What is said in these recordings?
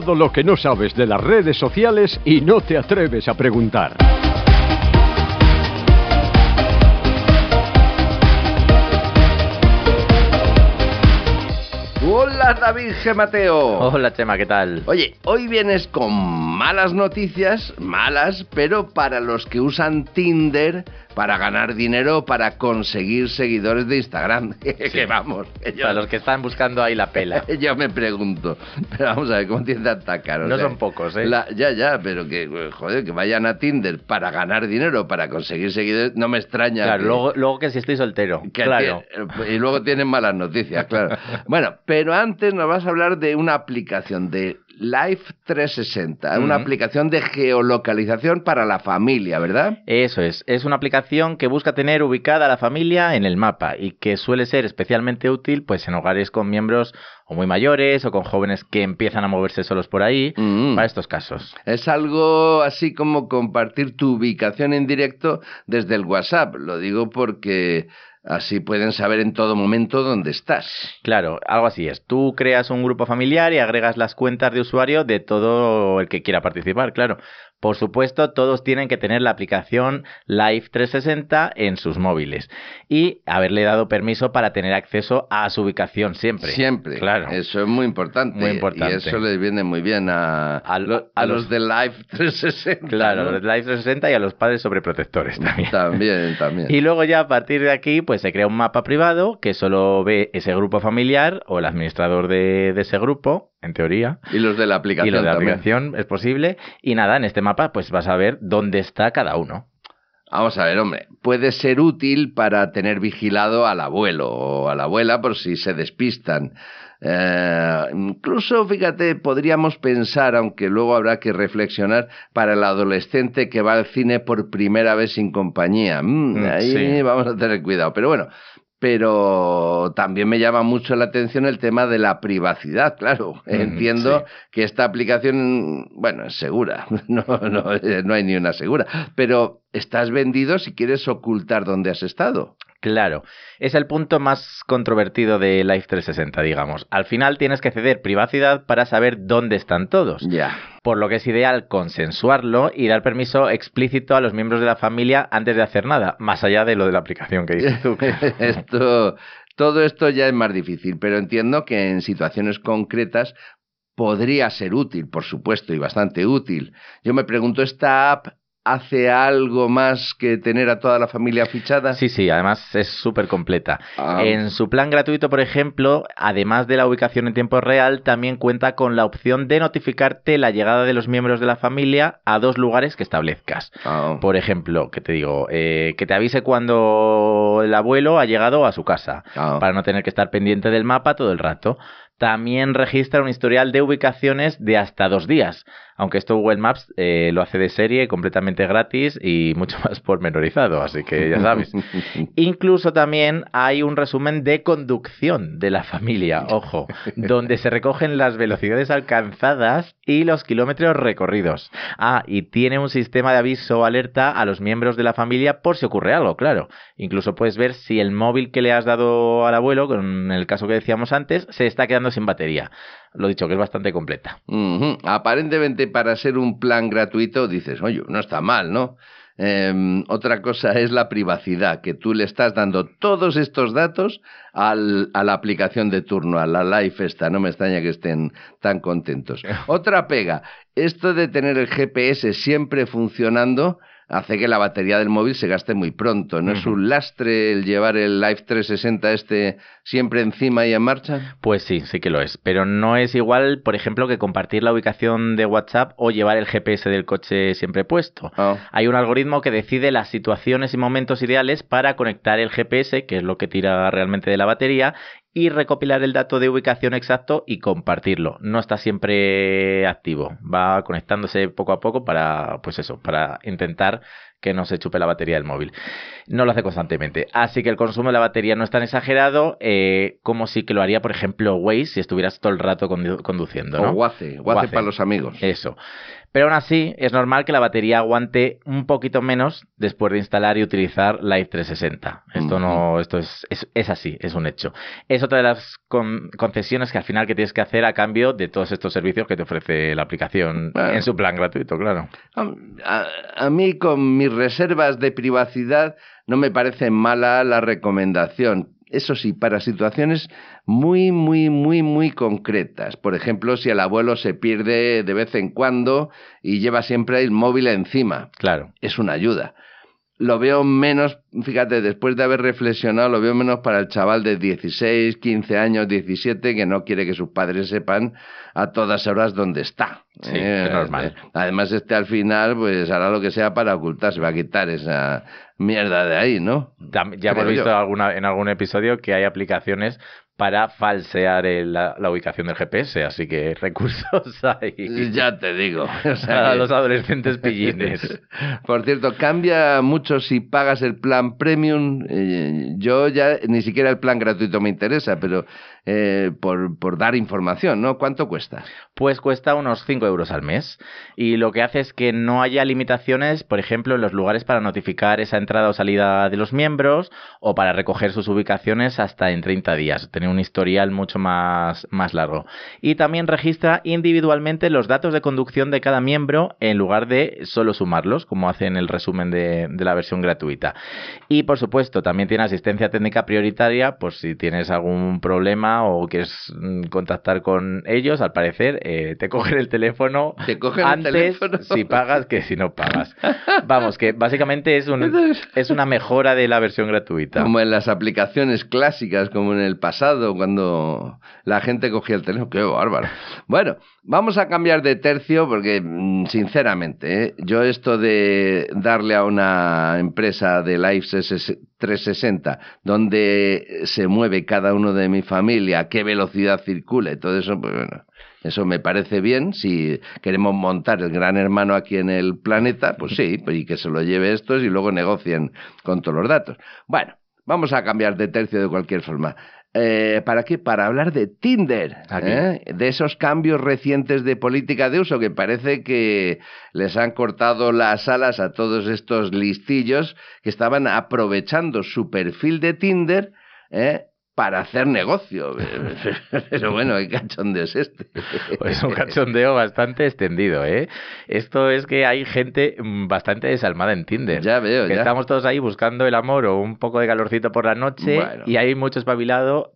Todo lo que no sabes de las redes sociales y no te atreves a preguntar. Hola David G. Mateo. Hola Chema, ¿qué tal? Oye, hoy vienes con malas noticias, malas, pero para los que usan Tinder para ganar dinero, para conseguir seguidores de Instagram. que vamos. para los que están buscando ahí la pela. yo me pregunto, pero vamos a ver, ¿cómo tiene tanta cara? No son pocos, ¿eh? ya, ya, pero que, joder, que vayan a Tinder para ganar dinero, para conseguir seguidores, no me extraña. Claro, luego, luego que si estoy soltero, claro. y luego tienen malas noticias, claro. bueno, pero antes nos vas a hablar de una aplicación de Life 360, una aplicación de geolocalización para la familia, ¿verdad? Eso es, es una aplicación que busca tener ubicada a la familia en el mapa y que suele ser especialmente útil pues en hogares con miembros o muy mayores o con jóvenes que empiezan a moverse solos por ahí, mm. para estos casos. Es algo así como compartir tu ubicación en directo desde el WhatsApp, lo digo porque Así pueden saber en todo momento dónde estás. Claro, algo así es. Tú creas un grupo familiar y agregas las cuentas de usuario de todo el que quiera participar, claro. Por supuesto, todos tienen que tener la aplicación Live 360 en sus móviles y haberle dado permiso para tener acceso a su ubicación siempre. Siempre. Claro. Eso es muy importante. Muy importante. Y eso les viene muy bien a, a, los, de Live 360. Claro, a los de Live 360 y a los padres sobreprotectores también. También, también. Y luego ya a partir de aquí, pues se crea un mapa privado que solo ve ese grupo familiar o el administrador de, de ese grupo en teoría. Y los de la aplicación. Y los de la aplicación es posible. Y nada, en este mapa pues vas a ver dónde está cada uno. Vamos a ver, hombre, puede ser útil para tener vigilado al abuelo o a la abuela por si se despistan. Eh, incluso, fíjate, podríamos pensar, aunque luego habrá que reflexionar, para el adolescente que va al cine por primera vez sin compañía. Mm, mm, ahí vamos a tener cuidado. Pero bueno, pero también me llama mucho la atención el tema de la privacidad, claro. Entiendo que esta aplicación, bueno, es segura, no, no, eh, no hay ni una segura, pero estás vendido si quieres ocultar dónde has estado. Claro, es el punto más controvertido de Life 360, digamos. Al final tienes que ceder privacidad para saber dónde están todos. Ya. Por lo que es ideal consensuarlo y dar permiso explícito a los miembros de la familia antes de hacer nada, más allá de lo de la aplicación que dices tú. esto, todo esto ya es más difícil, pero entiendo que en situaciones concretas podría ser útil, por supuesto, y bastante útil. Yo me pregunto, ¿esta app hace algo más que tener a toda la familia fichada? Sí, sí, además es súper completa. Ah. En su plan gratuito, por ejemplo, además de la ubicación en tiempo real, también cuenta con la opción de notificarte la llegada de los miembros de la familia a dos lugares que establezcas. Ah. Por ejemplo, que te digo, eh, que te avise cuando el abuelo ha llegado a su casa, ah. para no tener que estar pendiente del mapa todo el rato. También registra un historial de ubicaciones de hasta dos días aunque esto Google Maps eh, lo hace de serie completamente gratis y mucho más pormenorizado, así que ya sabes. Incluso también hay un resumen de conducción de la familia, ojo, donde se recogen las velocidades alcanzadas y los kilómetros recorridos. Ah, y tiene un sistema de aviso o alerta a los miembros de la familia por si ocurre algo, claro. Incluso puedes ver si el móvil que le has dado al abuelo, con el caso que decíamos antes, se está quedando sin batería lo dicho, que es bastante completa. Aparentemente para ser un plan gratuito dices, oye, no está mal, ¿no? Em, otra cosa es la privacidad, que tú le estás dando todos estos datos al, a la aplicación de turno, a la Life esta, no me extraña que estén tan contentos. otra pega, esto de tener el GPS siempre funcionando, hace que la batería del móvil se gaste muy pronto. ¿No es un lastre el llevar el Live 360 este siempre encima y en marcha? Pues sí, sí que lo es. Pero no es igual, por ejemplo, que compartir la ubicación de WhatsApp o llevar el GPS del coche siempre puesto. Ah. Hay un algoritmo que decide las situaciones y momentos ideales para conectar el GPS, que es lo que tira realmente de la batería, y recopilar el dato de ubicación exacto y compartirlo. No está siempre activo, va conectándose poco a poco para, pues eso, para intentar que no se chupe la batería del móvil. No lo hace constantemente. Así que el consumo de la batería no es tan exagerado eh, como si que lo haría, por ejemplo, Waze si estuvieras todo el rato conduciendo. ¿no? O Waze, Waze para los amigos. Eso. Pero aún así, es normal que la batería aguante un poquito menos después de instalar y utilizar Live 360. Esto no, esto es, es, así, es un hecho. Es otra de las concesiones que al final que tienes que hacer a cambio de todos estos servicios que te ofrece la aplicación en su plan gratuito, claro. A, a mí, con mis reservas de privacidad, no me parece mala la recomendación eso sí, para situaciones muy, muy, muy, muy concretas. Por ejemplo, si el abuelo se pierde de vez en cuando y lleva siempre el móvil encima. Claro. Es una ayuda lo veo menos, fíjate, después de haber reflexionado, lo veo menos para el chaval de 16, 15 años, 17, que no quiere que sus padres sepan a todas horas dónde está. Sí, eh, normal. Además, este al final, pues hará lo que sea para ocultarse, va a quitar esa mierda de ahí, ¿no? Ya hemos visto alguna, en algún episodio que hay aplicaciones para falsear la, ubicación del GPS, así que recursos hay. Ya te digo. O los adolescentes pillines. Por cierto, cambia mucho si pagas el plan premium. Eh, yo ya ni siquiera el plan gratuito me interesa, pero eh, por, dar información, ¿no? ¿Cuánto cuesta? Pues cuesta unos 5 euros al mes. Y lo que hace es que no haya limitaciones, por ejemplo, en los lugares para notificar esa entrada o salida de los miembros o para recoger sus ubicaciones hasta en 30 días. Tener un historial mucho más, más largo. Y también registra individualmente los datos de conducción de cada miembro en lugar de solo sumarlos, como hace en el resumen de, de la versión gratuita. Y por supuesto, también tiene asistencia técnica prioritaria por si tienes algún problema o quieres mm, contactar con ellos, al parecer eh, te cogen el teléfono ¿Te cogen antes el teléfono? si pagas que si no pagas. Vamos, que básicamente es, un, es una mejora de la versión gratuita. Como en las aplicaciones clásicas, como en el pasado, cuando la gente cogía el teléfono. ¡Qué bárbaro! Bueno, vamos a cambiar de tercio porque, mm, sinceramente, ¿eh? yo esto de darle a una empresa de Live 360, donde se mueve cada uno de mi familia, a qué velocidad circula y todo eso, pues bueno, eso me parece bien. Si queremos montar el gran hermano aquí en el planeta, pues sí, y que se lo lleve estos y luego negocien con todos los datos. Bueno, vamos a cambiar de tercio de cualquier forma. Eh, ¿Para qué? Para hablar de Tinder, ¿eh? de esos cambios recientes de política de uso que parece que les han cortado las alas a todos estos listillos que estaban aprovechando su perfil de Tinder ¿eh? Para hacer negocio. Pero bueno, ¿qué cachondeo es este? Pues un cachondeo bastante extendido, ¿eh? Esto es que hay gente bastante desalmada en Tinder. Ya veo, que Estamos todos ahí buscando el amor o un poco de calorcito por la noche y hay mucho espabilado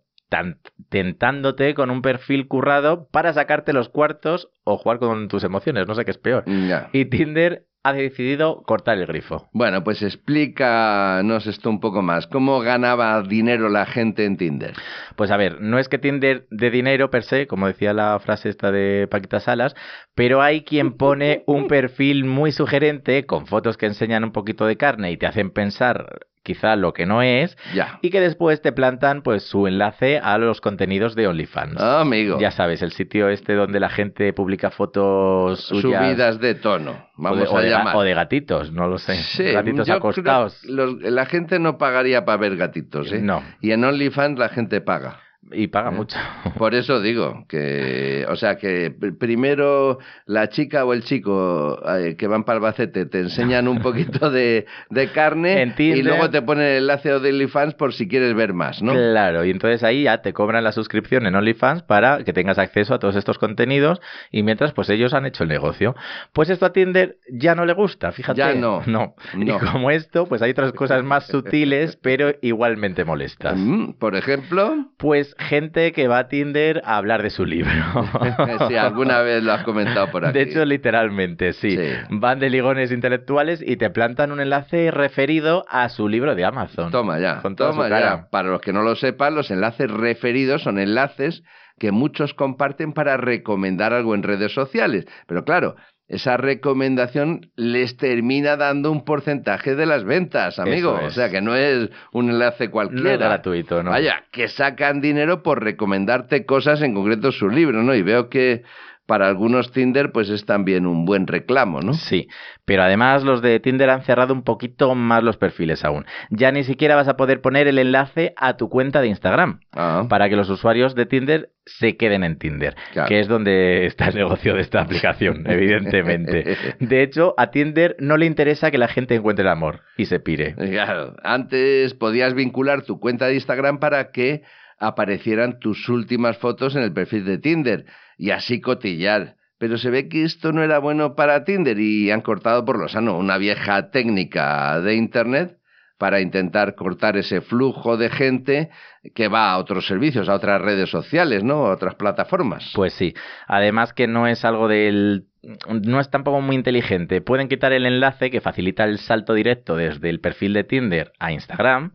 tentándote con un perfil currado para sacarte los cuartos o jugar con tus emociones, no sé qué es peor. Y Tinder ha decidido cortar el grifo. Bueno, pues explícanos esto un poco más. ¿Cómo ganaba dinero la gente en Tinder? Pues a ver, no es que Tinder de dinero per se, como decía la frase esta de Paquita Salas, pero hay quien pone un perfil muy sugerente con fotos que enseñan un poquito de carne y te hacen pensar quizá lo que no es, ya. y que después te plantan pues su enlace a los contenidos de OnlyFans. Ah, amigo. Ya sabes, el sitio este donde la gente publica fotos suyas. Subidas de tono, vamos o de, a llamar. O de gatitos, no lo sé. Sí, gatitos acostados. la gente no pagaría para ver gatitos, ¿eh? No. Y en OnlyFans la gente paga. Y paga eh, mucho. Por eso digo que, o sea, que primero la chica o el chico eh, que van para Albacete te enseñan un poquito de, de carne y luego te ponen el enlace de OnlyFans por si quieres ver más, ¿no? Claro, y entonces ahí ya te cobran la suscripción en OnlyFans para que tengas acceso a todos estos contenidos y mientras pues ellos han hecho el negocio. Pues esto a Tinder ya no le gusta, fíjate. Ya no. No. Y como esto, pues hay otras cosas más sutiles pero igualmente molestas. Mm, por ejemplo. Pues gente que va a Tinder a hablar de su libro. sí, alguna vez lo has comentado por aquí. De hecho, literalmente, sí. Van de ligones intelectuales y te plantan un enlace referido a su libro de Amazon. Toma ya, toma ya. Para los que no lo sepan, los enlaces referidos son enlaces que muchos comparten para recomendar algo en redes sociales. Pero claro, esa recomendación les termina dando un porcentaje de las ventas, amigo. O sea, que no es un enlace cualquiera. No es gratuito, ¿no? Vaya, que sacan dinero por recomendarte cosas, en concreto su libro, ¿no? Y veo que para algunos Tinder pues es también un buen reclamo, ¿no? Sí, pero además los de Tinder han cerrado un poquito más los perfiles aún. Ya ni siquiera vas a poder poner el enlace a tu cuenta de Instagram ah. para que los usuarios de Tinder se queden en Tinder, que es donde está el negocio de esta aplicación, evidentemente. De hecho, a Tinder no le interesa que la gente encuentre el amor y se pire. Claro, antes podías vincular tu cuenta de Instagram para que aparecieran tus últimas fotos en el perfil de Tinder y así cotillar. Pero se ve que esto no era bueno para Tinder y han cortado por lo sano una vieja técnica de Internet para intentar cortar ese flujo de gente que va a otros servicios, a otras redes sociales, ¿no? A otras plataformas. Pues sí. Además que no es algo del no es tampoco muy inteligente. Pueden quitar el enlace que facilita el salto directo desde el perfil de Tinder a Instagram,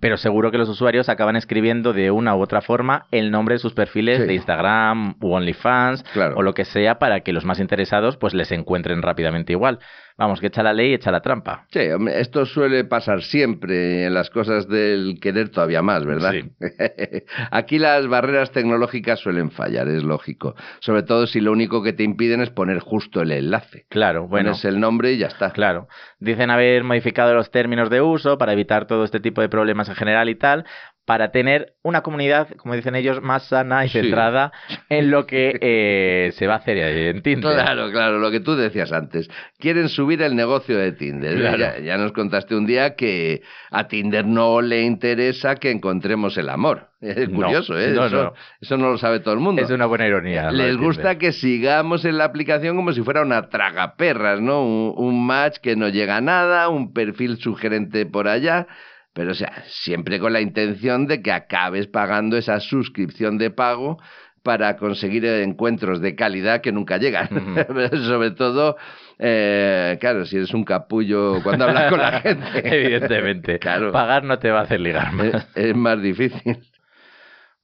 pero seguro que los usuarios acaban escribiendo de una u otra forma el nombre de sus perfiles de Instagram u OnlyFans o lo que sea para que los más interesados pues les encuentren rápidamente igual. Vamos, que echa la ley, echa la trampa. Sí, esto suele pasar siempre en las cosas del querer todavía más, ¿verdad? Sí. Aquí las barreras tecnológicas suelen fallar, es lógico. Sobre todo si lo único que te impiden es poner justo el enlace. Claro, bueno. Pones el nombre y ya está. Claro. Dicen haber modificado los términos de uso para evitar todo este tipo de problemas en general y tal, para tener una comunidad, como dicen ellos, más sana y centrada en lo que eh, se va a hacer en Tinder. Claro, claro, lo que tú decías antes. Quieren subir el negocio de Tinder. Ya, nos contaste un día que a Tinder no le interesa que encontremos el amor. Es curioso, ¿eh? eso, eso, no lo sabe todo el mundo. Es una buena ironía. Les gusta que sigamos en la aplicación como si fuera una tragaperras, ¿no? Un, un match que no llega a nada, un perfil sugerente por allá pero o sea, siempre con la intención de que acabes pagando esa suscripción de pago para conseguir encuentros de calidad que nunca llegan. Sobre todo, eh, claro, si eres un capullo cuando hablas con la gente. Evidentemente. Claro. Pagar no te va a hacer ligar más. es más difícil.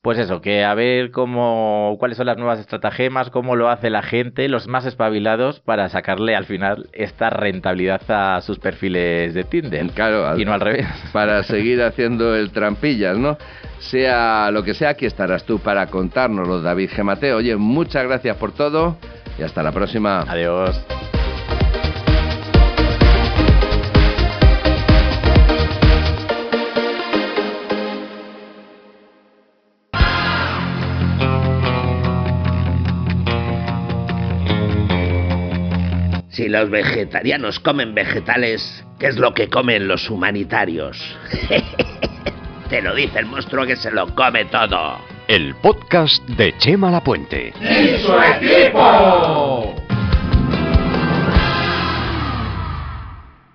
Pues eso, que a ver cómo, cuáles son las nuevas estratagemas, cómo lo hace la gente, los más espabilados, para sacarle al final esta rentabilidad a sus perfiles de Tinder. Claro, y no al revés. Para seguir haciendo el trampillas, ¿no? Sea lo que sea, aquí estarás tú para contárnoslo, David Gemateo. Oye, muchas gracias por todo y hasta la próxima. Adiós. Si los vegetarianos comen vegetales, ¿qué es lo que comen los humanitarios? Te lo dice el monstruo que se lo come todo. El podcast de Chema Lapuente. ¡Y su equipo!